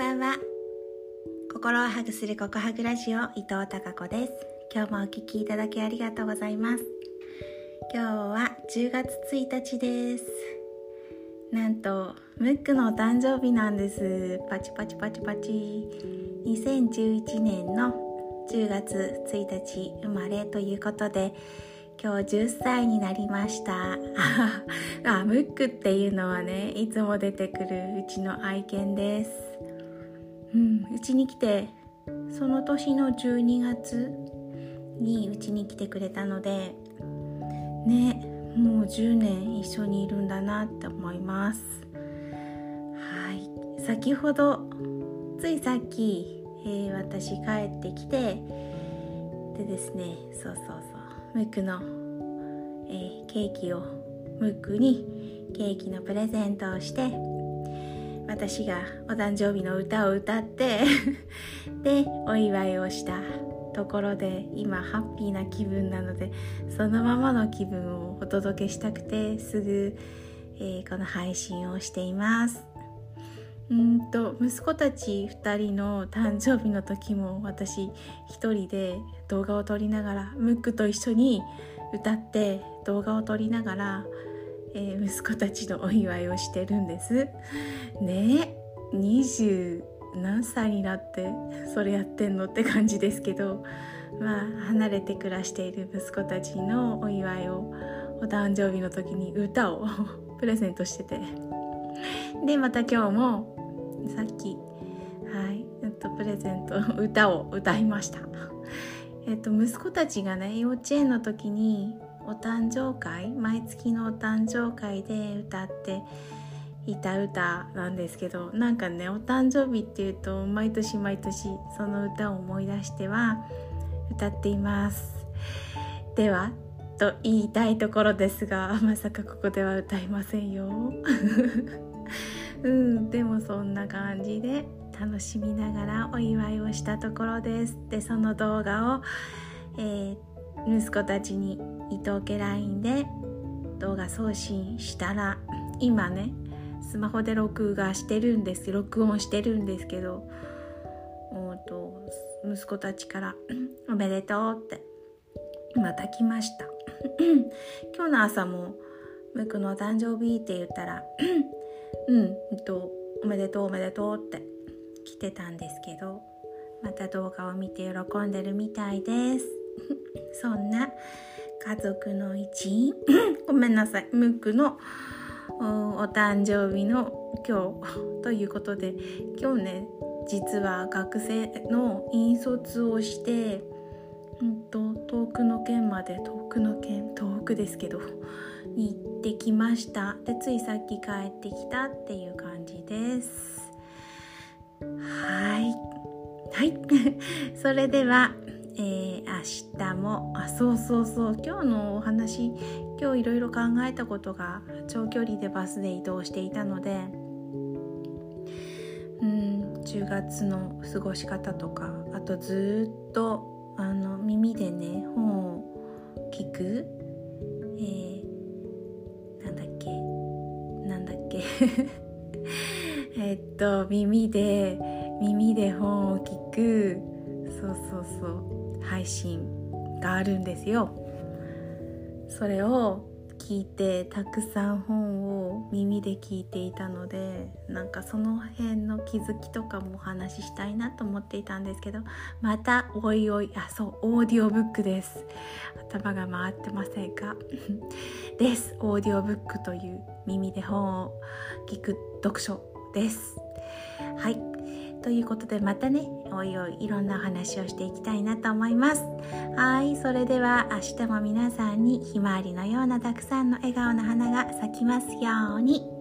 ばんは。心をハグするココハグラジオ伊藤孝子です。今日もお聞きいただきありがとうございます。今日は10月1日です。なんとムックのお誕生日なんです。パチパチパチパチ。2011年の10月1日生まれということで今日10歳になりました。あムックっていうのはねいつも出てくるうちの愛犬です。うんうちに来てその年の12月にうちに来てくれたのでねもう10年一緒にいるんだなって思います。はい。先ほどついさっき、えー、私帰ってきてでですねそうそうそうムックの、えー、ケーキをムックにケーキのプレゼントをして私がお誕生日の歌を歌って でお祝いをしたところで今ハッピーな気分なのでそのままの気分をお届けしたくてすぐ、えー、この配信をしています。うんと息子たち2人の誕生日の時も私1人で動画を撮りながらムックと一緒に歌って動画を撮りながら、えー、息子たちのお祝いをしてるんです。ね20何歳になってそれやってんのって感じですけどまあ離れて暮らしている息子たちのお祝いをお誕生日の時に歌を プレゼントしてて。でまた今日もさっきはい、えっと、プレゼント歌を歌いました。えっと息子たちがね幼稚園の時にお誕生会毎月のお誕生会で歌っていた歌なんですけどなんかねお誕生日っていうと毎年毎年その歌を思い出しては歌っています。ではと言いたいところですが まさかここでは歌いませんよ。うんでもそんな感じで楽しみながらお祝いをしたところです。でその動画を、えー、息子たちに伊藤家 LINE で動画送信したら今ねスマホで録画してるんです録音してるんですけどと息子たちから「おめでとう」ってまた来ました 今日の朝も「ムクの誕生日」って言ったら うん、えっと、おめでとうおめでとうって来てたんですけど、また動画を見て喜んでるみたいです。そんな家族の一員、ごめんなさい、ムックのお誕生日の今日。ということで、今日ね、実は学生の引率をして、うんと、遠くの県まで遠くの県遠くですけどに行ってきました。でついさっき帰ってきたっていう感じです。はい。はい。それでは、えー、明日もあそうそうそう今日のお話今日いろいろ考えたことが長距離でバスで移動していたのでうん10月の過ごし方とかあとずっとあの耳でね本を聞く、えーえっと耳で耳で本を聞くそうそうそう。配信があるんですよ。それを聞いてたくさん本を耳で聞いていたのでなんかその辺の気づきとかもお話ししたいなと思っていたんですけどまたおいおいあそうオーディオブックです。頭が回ってませんか？です。オーディオブックという耳で本を聞く読書です。はい。ということでまたねおいおいいろんなお話をしていきたいなと思います。はいそれでは明日も皆さんにひまわりのようなたくさんの笑顔の花が咲きますように。